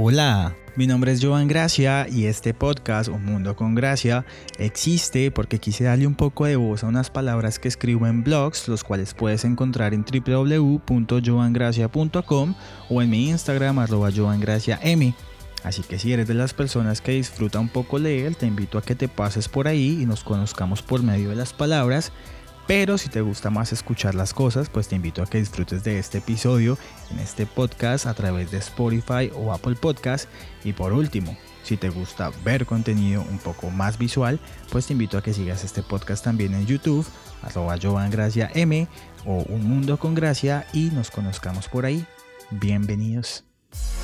Hola, mi nombre es Joan Gracia y este podcast, Un Mundo con Gracia, existe porque quise darle un poco de voz a unas palabras que escribo en blogs, los cuales puedes encontrar en www.joangracia.com o en mi Instagram arroba joangraciam. Así que si eres de las personas que disfruta un poco leer, te invito a que te pases por ahí y nos conozcamos por medio de las palabras pero si te gusta más escuchar las cosas, pues te invito a que disfrutes de este episodio en este podcast a través de Spotify o Apple Podcast. Y por último, si te gusta ver contenido un poco más visual, pues te invito a que sigas este podcast también en YouTube, arroba Gracia M o Un Mundo con Gracia y nos conozcamos por ahí. Bienvenidos.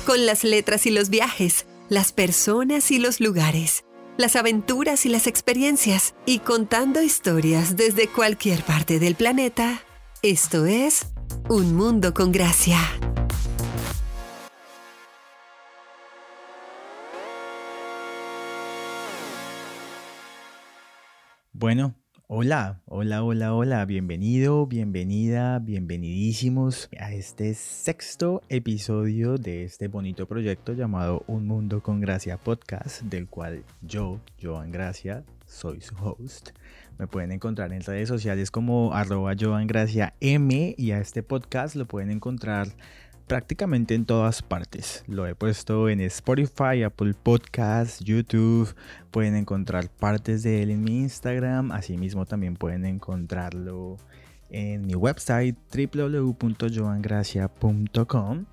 Con las letras y los viajes, las personas y los lugares las aventuras y las experiencias y contando historias desde cualquier parte del planeta. Esto es Un Mundo con Gracia. Bueno, Hola, hola, hola, hola, bienvenido, bienvenida, bienvenidísimos a este sexto episodio de este bonito proyecto llamado Un Mundo con Gracia Podcast, del cual yo, Joan Gracia, soy su host. Me pueden encontrar en redes sociales como arroba Joan Gracia M y a este podcast lo pueden encontrar prácticamente en todas partes. Lo he puesto en Spotify, Apple Podcasts, YouTube. Pueden encontrar partes de él en mi Instagram. Asimismo también pueden encontrarlo en mi website www.joangracia.com.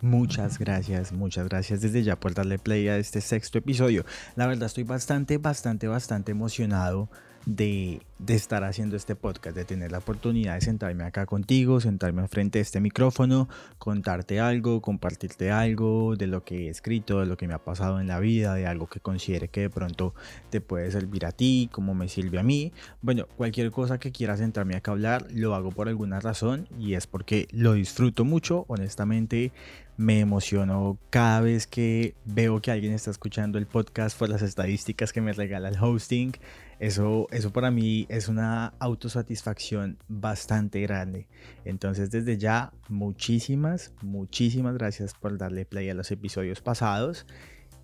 Muchas gracias, muchas gracias desde ya por darle play a este sexto episodio. La verdad estoy bastante, bastante, bastante emocionado de, estar haciendo este podcast, de tener la oportunidad de sentarme acá contigo, sentarme frente a este micrófono, contarte algo, compartirte algo de lo que he escrito, de lo que me ha pasado en la vida, de algo que considere que de pronto te puede servir a ti, como me sirve a mí. Bueno, cualquier cosa que quiera sentarme acá a hablar, lo hago por alguna razón y es porque lo disfruto mucho, honestamente me emociono cada vez que veo que alguien está escuchando el podcast por las estadísticas que me regala el hosting. Eso, eso para mí es una autosatisfacción bastante grande. Entonces desde ya, muchísimas, muchísimas gracias por darle play a los episodios pasados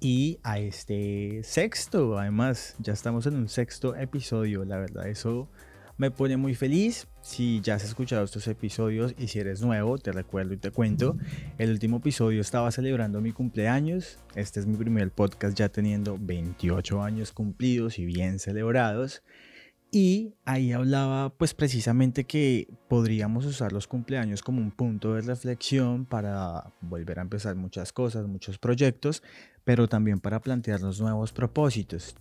y a este sexto. Además, ya estamos en un sexto episodio. La verdad, eso me pone muy feliz. Si ya has escuchado estos episodios y si eres nuevo, te recuerdo y te cuento. El último episodio estaba celebrando mi cumpleaños. Este es mi primer podcast ya teniendo 28 años cumplidos y bien celebrados. Y ahí hablaba pues precisamente que podríamos usar los cumpleaños como un punto de reflexión para volver a empezar muchas cosas, muchos proyectos, pero también para plantearnos nuevos propósitos.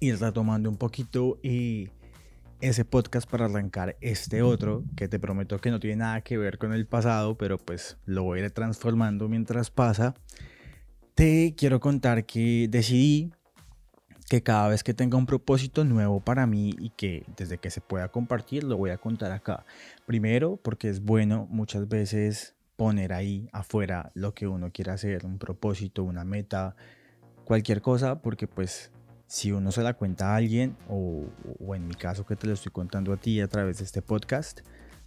Ir retomando un poquito y ese podcast para arrancar este otro, que te prometo que no tiene nada que ver con el pasado, pero pues lo voy a ir transformando mientras pasa. Te quiero contar que decidí que cada vez que tenga un propósito nuevo para mí y que desde que se pueda compartir lo voy a contar acá. Primero porque es bueno muchas veces poner ahí afuera lo que uno quiere hacer, un propósito, una meta, cualquier cosa, porque pues si uno se la cuenta a alguien, o, en mi caso que te lo estoy contando a ti a través de este podcast,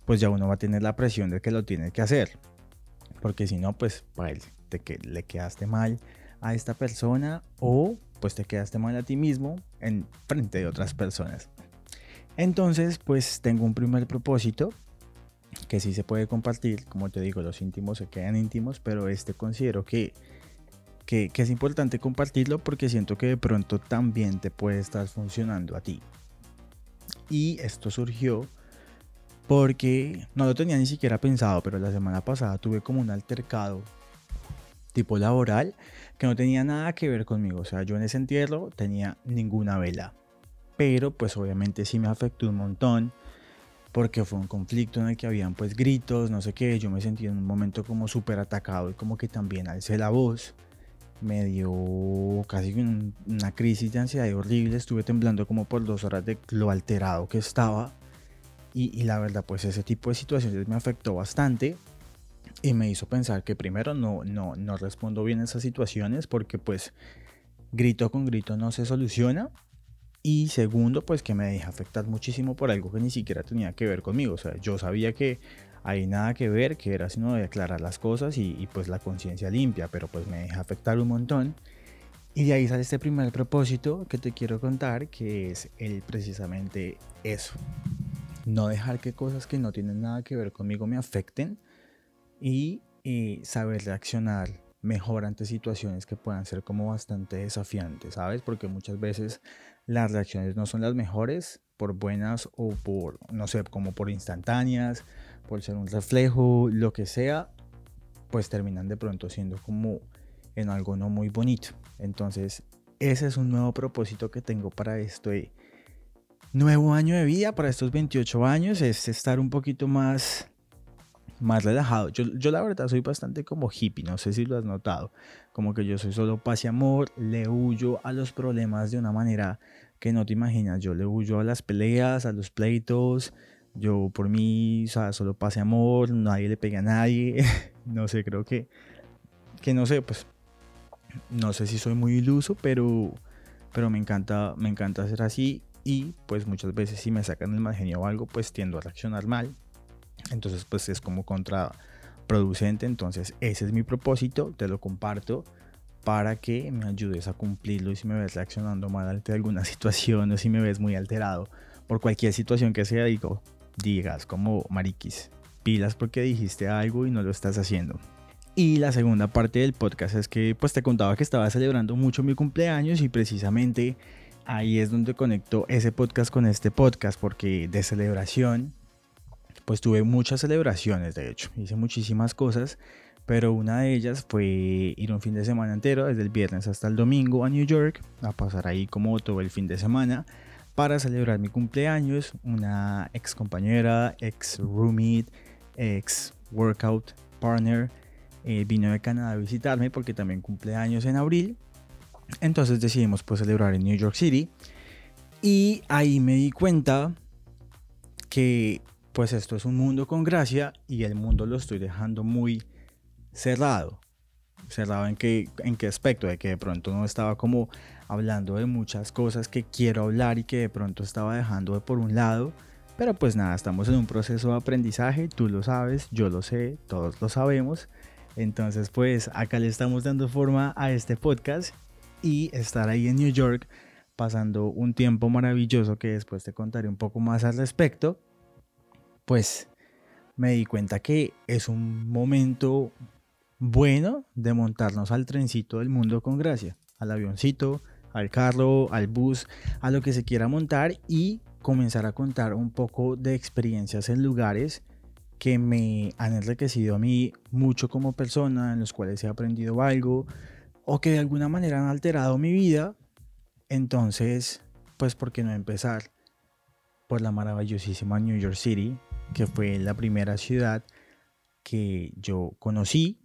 pues ya uno va a tener la presión de que lo tiene que hacer. Porque si no, pues te le quedaste mal a esta persona o pues te quedaste mal a ti mismo en frente de otras personas. Entonces, pues tengo un primer propósito que sí se puede compartir. Como te digo, los íntimos se quedan íntimos, pero este considero que que, es importante compartirlo porque siento que de pronto también te puede estar funcionando a ti. Y esto surgió porque no lo tenía ni siquiera pensado, pero la semana pasada tuve como un altercado tipo laboral que no tenía nada que ver conmigo. O sea, yo en ese entierro tenía ninguna vela. Pero pues obviamente sí me afectó un montón porque fue un conflicto en el que habían pues gritos, no sé qué. Yo me sentí en un momento como súper atacado y como que también alcé la voz me dio casi una crisis de ansiedad horrible, estuve temblando como por dos horas de lo alterado que estaba. Y, la verdad pues ese tipo de situaciones me afectó bastante. Y me hizo pensar que primero no, no, no respondo bien a esas situaciones porque pues grito con grito no se soluciona. Y segundo pues que me deja afectar muchísimo por algo que ni siquiera tenía que ver conmigo, o sea yo sabía que Hay nada que ver, que era sino de aclarar las cosas y, y pues la conciencia limpia, pero pues me deja afectar un montón. Y de ahí sale este primer propósito que te quiero contar, que es el precisamente eso. No dejar que cosas que no tienen nada que ver conmigo me afecten y eh, saber reaccionar mejor ante situaciones que puedan ser como bastante desafiantes, ¿sabes? Porque muchas veces las reacciones no son las mejores, por buenas o por, no sé, como por instantáneas, por ser un reflejo, lo que sea, pues terminan de pronto siendo como en algo no muy bonito. Entonces, ese es un nuevo propósito que tengo para este nuevo año de vida, para estos 28 años, es estar un poquito más, más relajado. Yo, yo la verdad soy bastante como hippie, no sé si lo has notado. Como que yo soy solo paz y amor, le huyo a los problemas de una manera que no te imaginas. Yo le huyo a las peleas, a los pleitos. Yo por mí, solo paz y amor, nadie le pega a nadie. no sé, creo que, que no sé, pues no sé si soy muy iluso, pero, pero me, encanta, me encanta hacer así y pues muchas veces si me sacan el mal genio o algo, pues tiendo a reaccionar mal. Entonces pues es como contraproducente. Entonces ese es mi propósito, te lo comparto para que me ayudes a cumplirlo y si me ves reaccionando mal ante alguna situación o si me ves muy alterado por cualquier situación que sea, digo, digas como mariquis, pilas porque dijiste algo y no lo estás haciendo. Y la segunda parte del podcast es que pues te contaba que estaba celebrando mucho mi cumpleaños y precisamente ahí es donde conecto ese podcast con este podcast porque de celebración pues tuve muchas celebraciones de hecho, hice muchísimas cosas, pero una de ellas fue ir un fin de semana entero, desde el viernes hasta el domingo a New York, a pasar ahí como todo el fin de semana para celebrar mi cumpleaños. Una ex compañera, ex roommate, ex workout partner eh, vino de Canadá a visitarme porque también cumple años en abril. Entonces decidimos pues celebrar en New York City. Y ahí me di cuenta que pues esto es un mundo con gracia y el mundo lo estoy dejando muy cerrado. Cerrado en qué, en qué aspecto, de que de pronto no estaba como hablando de muchas cosas que quiero hablar y que de pronto estaba dejando de por un lado. Pero pues nada, estamos en un proceso de aprendizaje, tú lo sabes, yo lo sé, todos lo sabemos. Entonces, pues acá le estamos dando forma a este podcast y estar ahí en New York pasando un tiempo maravilloso que después te contaré un poco más al respecto. Pues me di cuenta que es un momento bueno de montarnos al trencito del mundo con gracia, al avioncito, al carro, al bus, a lo que se quiera montar y comenzar a contar un poco de experiencias en lugares que me han enriquecido a mí mucho como persona, en los cuales he aprendido algo o que de alguna manera han alterado mi vida, entonces, pues, ¿por qué no empezar por la maravillosísima New York City, que fue la primera ciudad que yo conocí,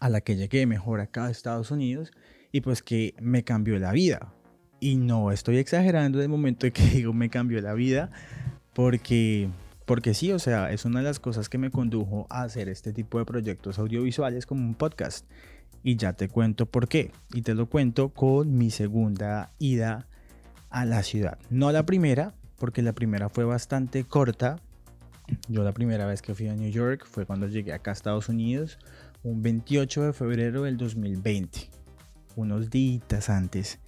a la que llegué mejor acá a Estados Unidos y pues que me cambió la vida. Y no estoy exagerando de momento que digo me cambió la vida, porque porque sí, o sea, es una de las cosas que me condujo a hacer este tipo de proyectos audiovisuales como un podcast. Y ya te cuento por qué. Y te lo cuento con mi segunda ida a la ciudad. No la primera, porque la primera fue bastante corta. Yo la primera vez que fui a New York fue cuando llegué acá a Estados Unidos, un 28 de febrero del 2020, unos días antes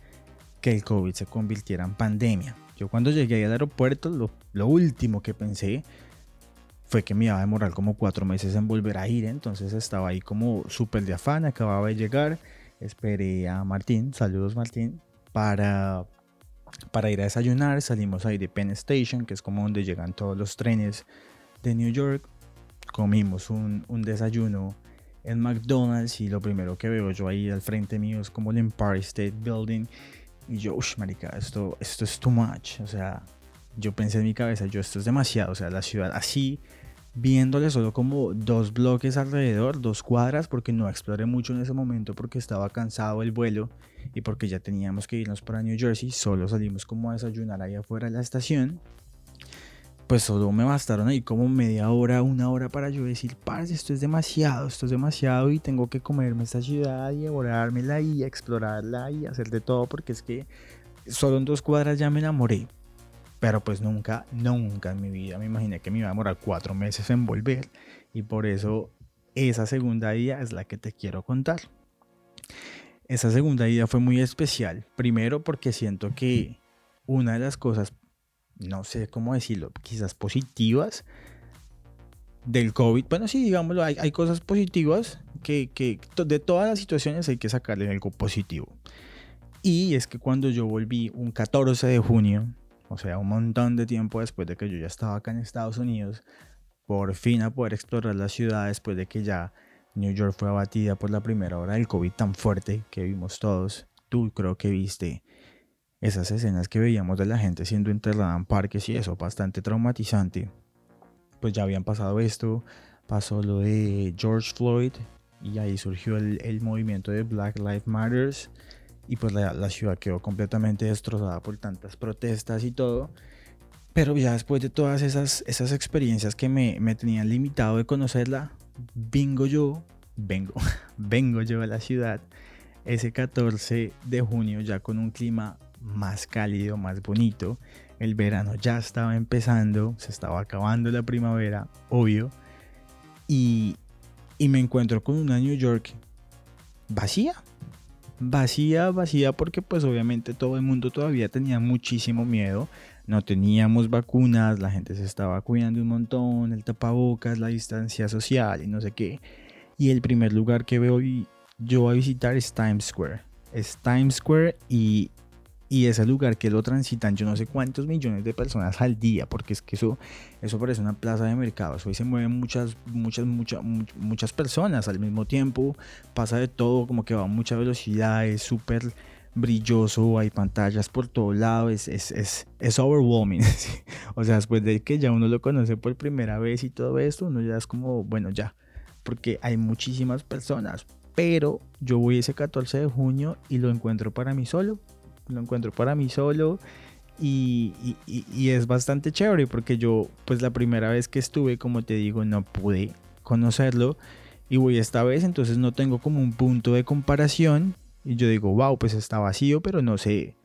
que el COVID se convirtiera en pandemia. Yo cuando llegué al aeropuerto, lo, último que pensé fue que me iba a demorar como cuatro meses en volver a ir. Entonces estaba ahí como súper de afán, acababa de llegar. Esperé a Martín, saludos Martín, para, para ir a desayunar. Salimos ahí de Penn Station, que es como donde llegan todos los trenes de New York. Comimos un, un desayuno en McDonald's y lo primero que veo yo ahí al frente mío es como el Empire State Building y yo, uff, marica, esto, esto es too much. O sea, yo pensé en mi cabeza, yo, esto es demasiado. O sea, la ciudad así, viéndole solo como dos bloques alrededor, dos cuadras, porque no exploré mucho en ese momento porque estaba cansado el vuelo y porque ya teníamos que irnos para New Jersey. Solo salimos como a desayunar ahí afuera de la estación pues solo me bastaron ahí como media hora, una hora para yo decir, parce, esto es demasiado, esto es demasiado y tengo que comerme esta ciudad y devorármela y explorarla y hacer de todo porque es que solo en dos cuadras ya me enamoré. Pero pues nunca, nunca en mi vida me imaginé que me iba a demorar cuatro meses en volver. Y por eso esa segunda ida es la que te quiero contar. Esa segunda ida fue muy especial. Primero porque siento que una de las cosas, no sé cómo decirlo, quizás positivas del COVID. Bueno, sí, digámoslo, hay, hay cosas positivas que, que de todas las situaciones hay que sacarle algo positivo. Y es que cuando yo volví un 14 de junio, o sea, un montón de tiempo después de que yo ya estaba acá en Estados Unidos, por fin a poder explorar la ciudad después de que ya New York fue abatida por la primera hora del COVID tan fuerte que vimos todos. Tú creo que viste esas escenas que veíamos de la gente siendo enterrada en parques y eso, bastante traumatizante. Pues ya habían pasado esto, pasó lo de George Floyd y ahí surgió el, movimiento de Black Lives Matters y pues la, ciudad quedó completamente destrozada por tantas protestas y todo. Pero ya después de todas esas, esas experiencias que me, me tenían limitado de conocerla, vengo yo, vengo, vengo yo a la ciudad ese 14 de junio ya con un clima más cálido, más bonito. El verano ya estaba empezando, se estaba acabando la primavera, obvio. Y, y me encuentro con una New York vacía. Vacía, vacía porque pues obviamente todo el mundo todavía tenía muchísimo miedo no teníamos vacunas, la gente se estaba cuidando un montón, el tapabocas, la distancia social y no sé qué. Y el primer lugar que veo yo a visitar es Times Square. Es Times Square y, y ese lugar que lo transitan yo no sé cuántos millones de personas al día, porque es que eso, eso parece una plaza de mercado. Hoy se mueven muchas, muchas, muchas, muchas personas al mismo tiempo, pasa de todo, como que va a mucha velocidad, es súper brilloso, hay pantallas por todo lado, es, es, es, es overwhelming. o sea, después de que ya uno lo conoce por primera vez y todo esto, uno ya es como, bueno, ya, porque hay muchísimas personas, pero yo voy ese 14 de junio y lo encuentro para mí solo, lo encuentro para mí solo. Y, y, y es bastante chévere porque yo, pues la primera vez que estuve, como te digo, no pude conocerlo y voy esta vez, entonces no tengo como un punto de comparación y yo digo, wow, pues está vacío, pero no sé,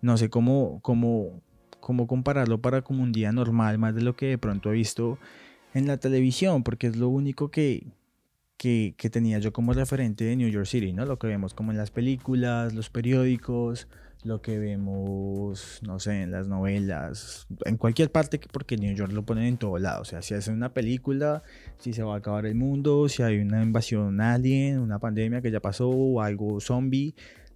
no sé cómo, cómo, cómo compararlo para como un día normal, más de lo que de pronto he visto en la televisión, porque es lo único que, que, que tenía yo como referente de New York City, ¿no? Lo que vemos como en las películas, los periódicos, lo que vemos, no sé, en las novelas, en cualquier parte, porque New York lo ponen en todo lado. O sea, si hacen una película, si se va a acabar el mundo, si hay una invasión alien, una pandemia que ya pasó, o algo zombie,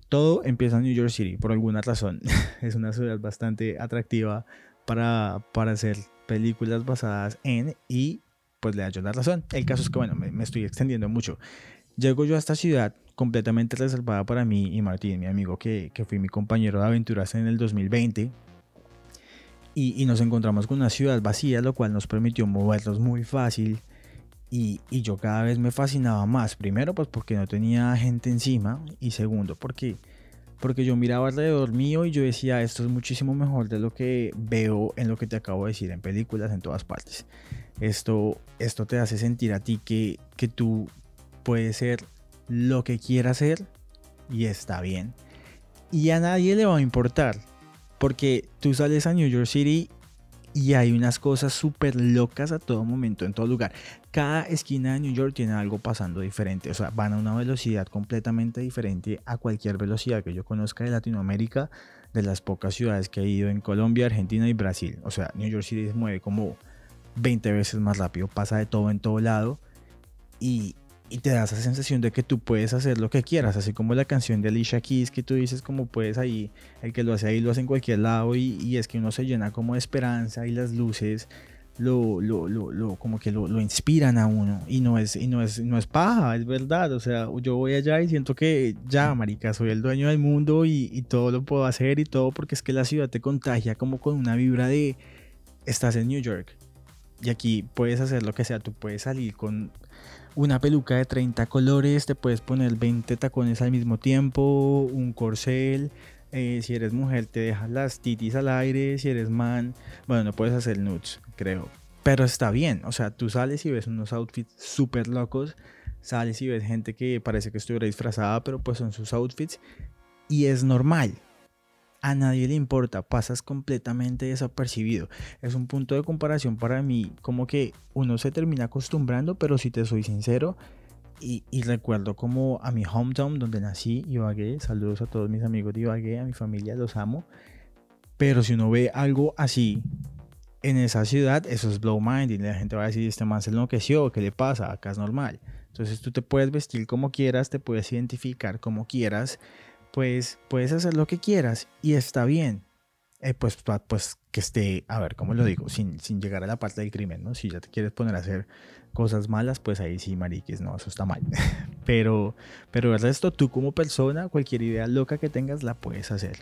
todo empieza en New York City, por alguna razón. es una ciudad bastante atractiva para, para hacer películas basadas en y pues le da yo la razón. El caso es que, bueno, me, me estoy extendiendo mucho. Llego yo a esta ciudad completamente reservada para mí y Martín, mi amigo que, que fui mi compañero de aventuras en el 2020. Y, y, nos encontramos con una ciudad vacía, lo cual nos permitió movernos muy fácil. Y, y, yo cada vez me fascinaba más. Primero, pues porque no tenía gente encima. Y segundo, porque, porque yo miraba alrededor mío y yo decía, esto es muchísimo mejor de lo que veo en lo que te acabo de decir, en películas, en todas partes. Esto, esto te hace sentir a ti que, que tú puedes ser lo que quiera hacer y está bien. Y a nadie le va a importar. Porque tú sales a New York City y hay unas cosas súper locas a todo momento, en todo lugar. Cada esquina de New York tiene algo pasando diferente. O sea, van a una velocidad completamente diferente a cualquier velocidad que yo conozca de Latinoamérica, de las pocas ciudades que he ido en Colombia, Argentina y Brasil. O sea, New York City se mueve como 20 veces más rápido, pasa de todo en todo lado. Y, y te da esa sensación de que tú puedes hacer lo que quieras, así como la canción de Alicia Keys que tú dices como puedes ahí, el que lo hace ahí lo hace en cualquier lado y, es que uno se llena como de esperanza y las luces lo, lo, lo, como que lo, inspiran a uno y no es y no es no es paja, es verdad, o sea, yo voy allá y siento que ya, marica, soy el dueño del mundo y, y todo lo puedo hacer y todo porque es que la ciudad te contagia como con una vibra de estás en New York y aquí puedes hacer lo que sea, tú puedes salir con una peluca de 30 colores, te puedes poner 20 tacones al mismo tiempo, un corcel. Eh, si eres mujer, te dejas las titis al aire. Si eres man, bueno, no puedes hacer nudes, creo. Pero está bien, o sea, tú sales y ves unos outfits súper locos. Sales y ves gente que parece que estuviera disfrazada, pero pues son sus outfits. Y es normal. A nadie le importa, pasas completamente desapercibido. Es un punto de comparación para mí, como que uno se termina acostumbrando, pero si te soy sincero, y, recuerdo como a mi hometown donde nací, Ibagué, saludos a todos mis amigos de Ibagué, a mi familia, los amo. Pero si uno ve algo así en esa ciudad, eso es blow mind y la gente va a decir, este man se enloqueció, ¿qué le pasa? Acá es normal. Entonces tú te puedes vestir como quieras, te puedes identificar como quieras, pues puedes hacer lo que quieras y está bien. Eh, pues, pues que esté, a ver, ¿cómo lo digo? Sin, sin llegar a la parte del crimen, ¿no? Si ya te quieres poner a hacer cosas malas, pues ahí sí, mariques, no, eso está mal. pero, pero el resto, tú como persona, cualquier idea loca que tengas, la puedes hacer.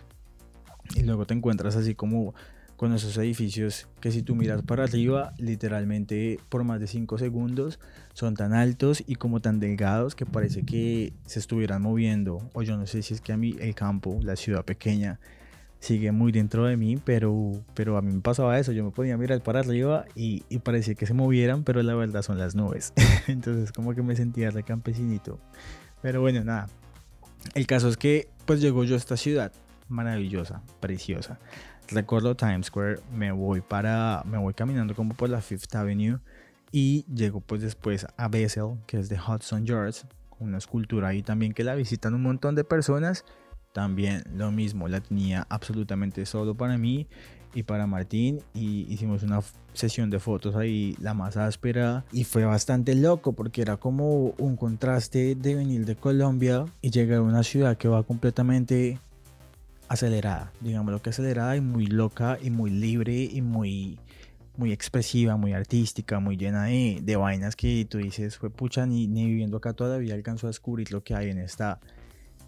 Y luego te encuentras así como con esos edificios que si tú miras para arriba, literalmente por más de 5 segundos son tan altos y como tan delgados que parece que se estuvieran moviendo. O yo no sé si es que a mí el campo, la ciudad pequeña, sigue muy dentro de mí, pero, pero a mí me pasaba eso, yo me podía mirar para arriba y, y parecía que se movieran, pero la verdad son las nubes. Entonces como que me sentía de campesinito. Pero bueno, nada. El caso es que pues llegó yo a esta ciudad maravillosa, preciosa recuerdo Times Square, me voy para, me voy caminando como por la Fifth Avenue y llego pues después a Bessel, que es de Hudson Yards, una escultura ahí también que la visitan un montón de personas. También lo mismo, la tenía absolutamente solo para mí y para Martín y hicimos una sesión de fotos ahí la más áspera y fue bastante loco porque era como un contraste de venir de Colombia y llegar a una ciudad que va completamente acelerada, digamos lo que acelerada y muy loca y muy libre y muy, muy expresiva, muy artística, muy llena de, de vainas que tú dices, fue pucha, ni, ni, viviendo acá todavía alcanzó a descubrir lo que hay en esta,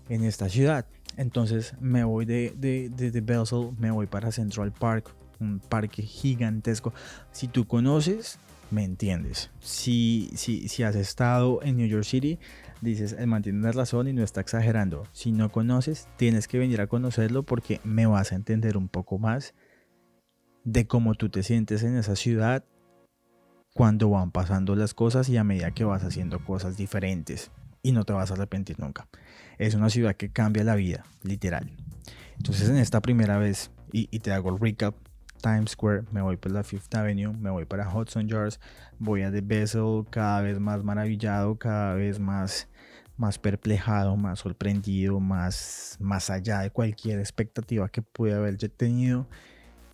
en esta ciudad. Entonces me voy de, de, de, de Bessel, me voy para Central Park, un parque gigantesco. Si tú conoces, me entiendes. Si, si, si has estado en New York City, dices, el man tiene razón y no está exagerando. Si no conoces, tienes que venir a conocerlo porque me vas a entender un poco más de cómo tú te sientes en esa ciudad cuando van pasando las cosas y a medida que vas haciendo cosas diferentes y no te vas a arrepentir nunca. Es una ciudad que cambia la vida, literal. Entonces en esta primera vez, y, y te hago el recap, Times Square, me voy por la Fifth Avenue, me voy para Hudson Yards, voy a The Bessel, cada vez más maravillado, cada vez más, más perplejado, más sorprendido, más, más allá de cualquier expectativa que pude haber tenido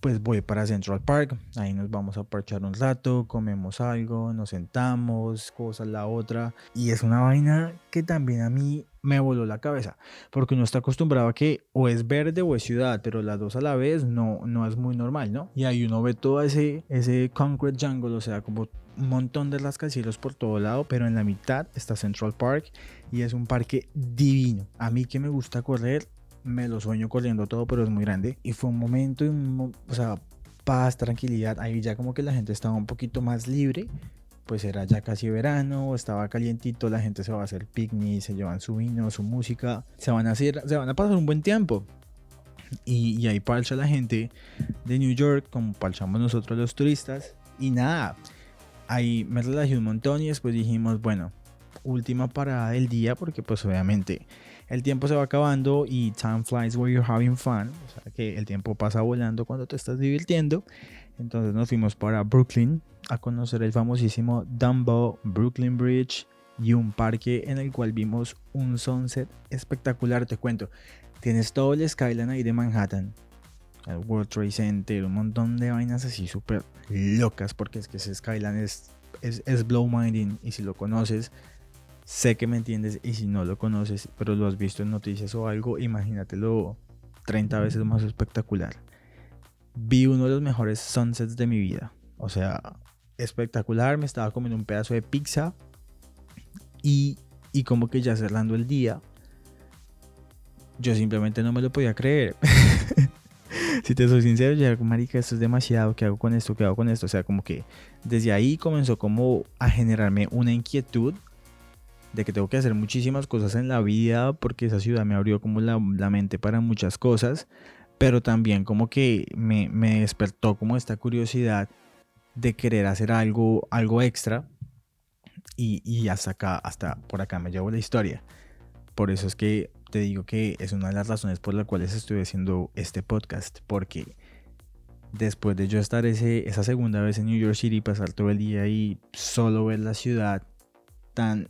pues voy para Central Park, ahí nos vamos a parchar un rato, comemos algo, nos sentamos, cosas la otra, y es una vaina que también a mí me voló la cabeza, porque uno está acostumbrado a que o es verde o es ciudad, pero las dos a la vez no, no es muy normal, ¿no? Y ahí uno ve todo ese, ese concrete jungle, o sea, como un montón de rascacielos por todo lado, pero en la mitad está Central Park y es un parque divino. A mí que me gusta correr, me lo sueño corriendo todo, pero es muy grande. Y fue un momento, o sea, paz, tranquilidad. Ahí ya como que la gente estaba un poquito más libre. Pues era ya casi verano, estaba calientito, la gente se va a hacer picnic, se llevan su vino, su música, se van a hacer, se van a pasar un buen tiempo. Y, y ahí parcha la gente de New York, como parchamos nosotros los turistas. Y nada, ahí me relajé un montón y después dijimos, bueno, última parada del día, porque pues obviamente el tiempo se va acabando y time flies where you're having fun. O sea que el tiempo pasa volando cuando te estás divirtiendo. Entonces nos fuimos para Brooklyn a conocer el famosísimo Dumbo Brooklyn Bridge y un parque en el cual vimos un sunset espectacular. Te cuento, tienes todo el skyline ahí de Manhattan, World Trade Center, un montón de vainas así súper locas porque es que skyline es, es, es blow minding y si lo conoces Sé que me entiendes y si no lo conoces, pero lo has visto en noticias o algo, imagínatelo 30 veces más espectacular. Vi uno de los mejores sunsets de mi vida. O sea, espectacular. Me estaba comiendo un pedazo de pizza y, y como que ya cerrando el día, yo simplemente no me lo podía creer. si te soy sincero, ya marica, esto es demasiado, ¿qué hago con esto? ¿Qué hago con esto? O sea, como que desde ahí comenzó como a generarme una inquietud de que tengo que hacer muchísimas cosas en la vida porque esa ciudad me abrió como la, mente para muchas cosas, pero también como que me, me, despertó como esta curiosidad de querer hacer algo, algo extra y, y hasta acá, hasta por acá me llevo la historia. Por eso es que te digo que es una de las razones por las cuales estoy haciendo este podcast, porque después de yo estar ese, esa segunda vez en New York City, pasar todo el día y solo ver la ciudad tan,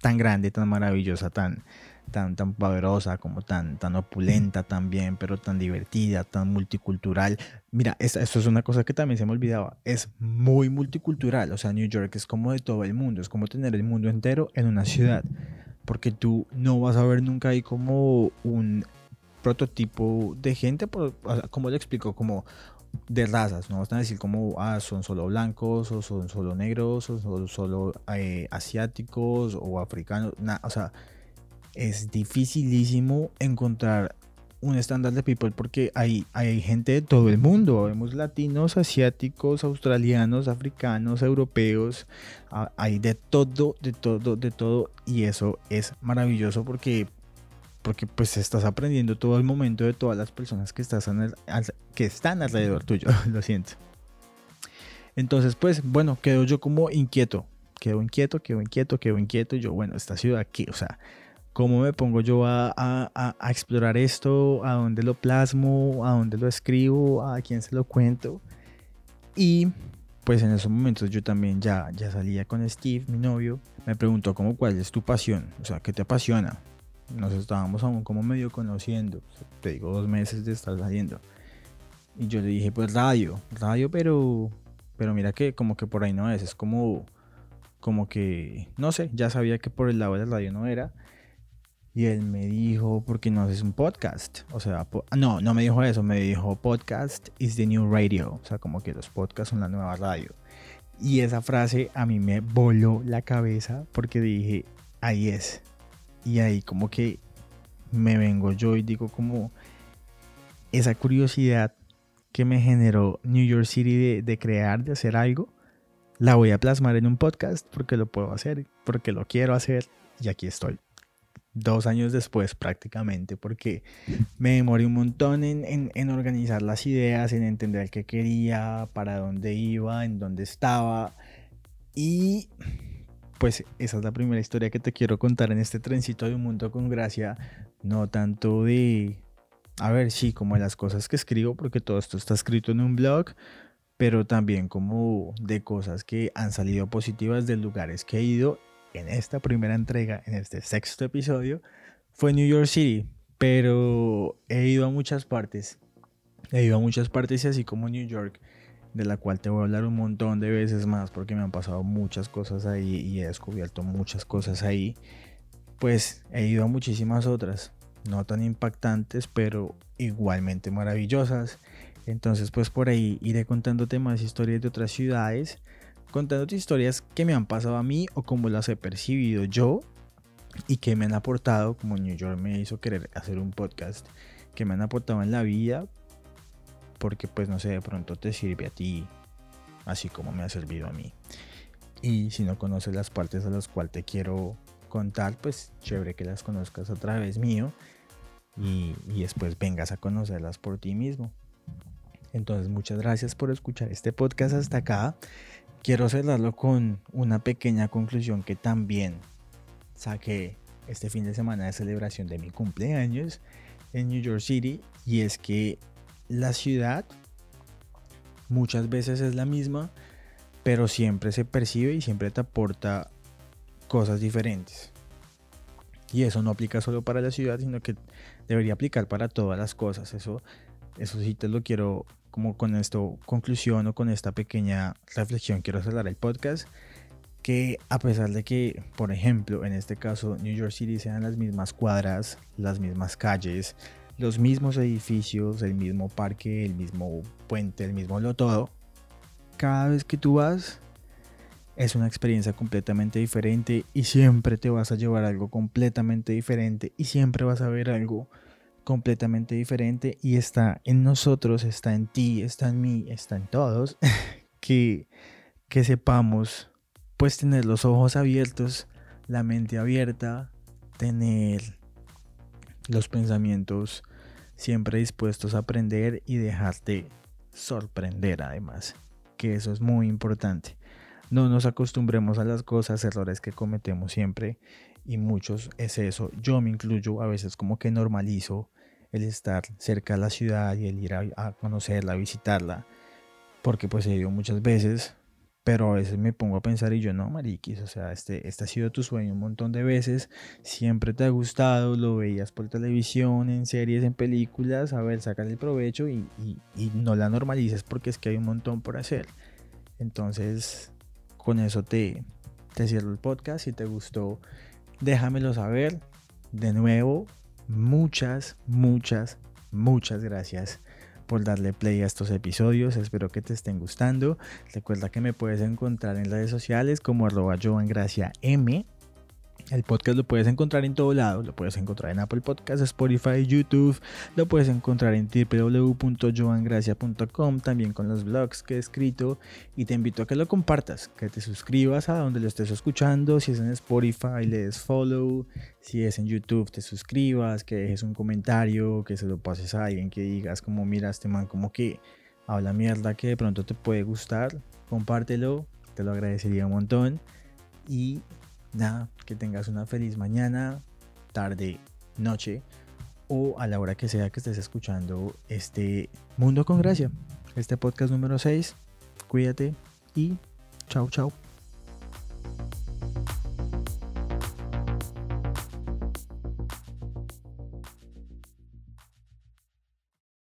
tan grande, tan maravillosa, tan, tan, tan poderosa, como tan, tan opulenta también, pero tan divertida, tan multicultural. Mira, esto es una cosa que también se me olvidaba. Es muy multicultural. O sea, New York es como de todo el mundo. Es como tener el mundo entero en una ciudad. Porque tú no vas a ver nunca ahí como un prototipo de gente, como le explico, como de razas, no vas a decir como, ah, son solo blancos, o son solo negros, o son solo eh, asiáticos, o africanos, nada, o sea, es dificilísimo encontrar un estándar de people porque hay, hay gente de todo el mundo. Vemos latinos, asiáticos, australianos, africanos, europeos. Hay de todo, de todo, de todo. Y eso es maravilloso porque, porque pues estás aprendiendo todo el momento de todas las personas que, estás que están alrededor tuyo. Lo siento. Entonces, pues bueno, quedo yo como inquieto. Quedo inquieto, quedo inquieto, quedo inquieto. Yo, bueno, esta ciudad aquí, o sea, ¿Cómo me pongo yo a, explorar esto? ¿A dónde lo plasmo? ¿A dónde lo escribo? ¿A quién se lo cuento? Y pues en esos momentos yo también ya, ya salía con Steve, mi novio. Me preguntó como cuál es tu pasión, o sea, ¿qué te apasiona? Nos estábamos aún como medio conociendo, te digo dos meses de estar saliendo. Y yo le dije, pues radio, radio, pero, pero mira que como que por ahí no es, es como, como que, no sé, ya sabía que por el lado de la radio no era. Y él me dijo, ¿por qué no haces un podcast? O sea, no, no me dijo eso, me dijo, podcast is the new radio. O sea, como que los podcasts son la nueva radio. Y esa frase a mí me voló la cabeza porque dije, ahí es. Y ahí como que me vengo yo y digo como esa curiosidad que me generó New York City de, de crear, de hacer algo, la voy a plasmar en un podcast porque lo puedo hacer, porque lo quiero hacer y aquí estoy dos años después prácticamente, porque me demoré un montón en, organizar las ideas, en entender qué quería, para dónde iba, en dónde estaba. Y pues esa es la primera historia que te quiero contar en este trencito de un mundo con gracia, no tanto de, a ver, sí, como de las cosas que escribo, porque todo esto está escrito en un blog, pero también como de cosas que han salido positivas de lugares que he ido en esta primera entrega, en este sexto episodio, fue New York City, pero he ido a muchas partes. He ido a muchas partes y así como New York, de la cual te voy a hablar un montón de veces más porque me han pasado muchas cosas ahí y he descubierto muchas cosas ahí. Pues he ido a muchísimas otras, no tan impactantes, pero igualmente maravillosas. Entonces, pues por ahí iré contándote más historias de otras ciudades contándote historias que me han pasado a mí o como las he percibido yo y que me han aportado, como New York me hizo querer hacer un podcast, que me han aportado en la vida, porque pues no sé, de pronto te sirve a ti, así como me ha servido a mí. Y si no conoces las partes a las cuales te quiero contar, pues chévere que las conozcas a través mío y, y después vengas a conocerlas por ti mismo. Entonces muchas gracias por escuchar este podcast hasta acá quiero cerrarlo con una pequeña conclusión que también saqué este fin de semana de celebración de mi cumpleaños en New York City y es que la ciudad muchas veces es la misma pero siempre se percibe y siempre te aporta cosas diferentes. Y eso no aplica solo para la ciudad sino que debería aplicar para todas las cosas. Eso eso sí te lo quiero como con esto conclusión o con esta pequeña reflexión quiero cerrar el podcast que a pesar de que por ejemplo en este caso New York City sean las mismas cuadras las mismas calles los mismos edificios el mismo parque el mismo puente el mismo lo todo cada vez que tú vas es una experiencia completamente diferente y siempre te vas a llevar algo completamente diferente y siempre vas a ver algo completamente diferente y está en nosotros, está en ti, está en mí, está en todos, que, que sepamos pues tener los ojos abiertos, la mente abierta, tener los pensamientos siempre dispuestos a aprender y dejarte sorprender además, que eso es muy importante. No nos acostumbremos a las cosas, errores que cometemos siempre y muchos es eso. Yo me incluyo a veces como que normalizo el estar cerca de la ciudad y el ir a, conocerla, a visitarla, porque pues he ido muchas veces, pero a veces me pongo a pensar y yo no, mariquis, o sea, este, este ha sido tu sueño un montón de veces, siempre te ha gustado, lo veías por televisión, en series, en películas, a ver, saca el provecho y, y no la normalices porque es que hay un montón por hacer. Entonces, con eso te, te cierro el podcast. Si te gustó, déjamelo saber. De nuevo, muchas, muchas, muchas gracias por darle play a estos episodios. Espero que te estén gustando. Recuerda que me puedes encontrar en redes sociales como arroba M el podcast lo puedes encontrar en todo lado, lo puedes encontrar en Apple Podcasts, Spotify, YouTube, lo puedes encontrar en www.joangracia.com, también con los blogs que he escrito y te invito a que lo compartas, que te suscribas a donde lo estés escuchando, si es en Spotify le des follow, si es en YouTube te suscribas, que dejes un comentario, que se lo pases a alguien, que digas como mira este man como que habla mierda que de pronto te puede gustar, compártelo, te lo agradecería un montón y nada, que tengas una feliz mañana, tarde, noche o a la hora que sea que estés escuchando este Mundo con Gracia, este podcast número 6. Cuídate y chao, chao.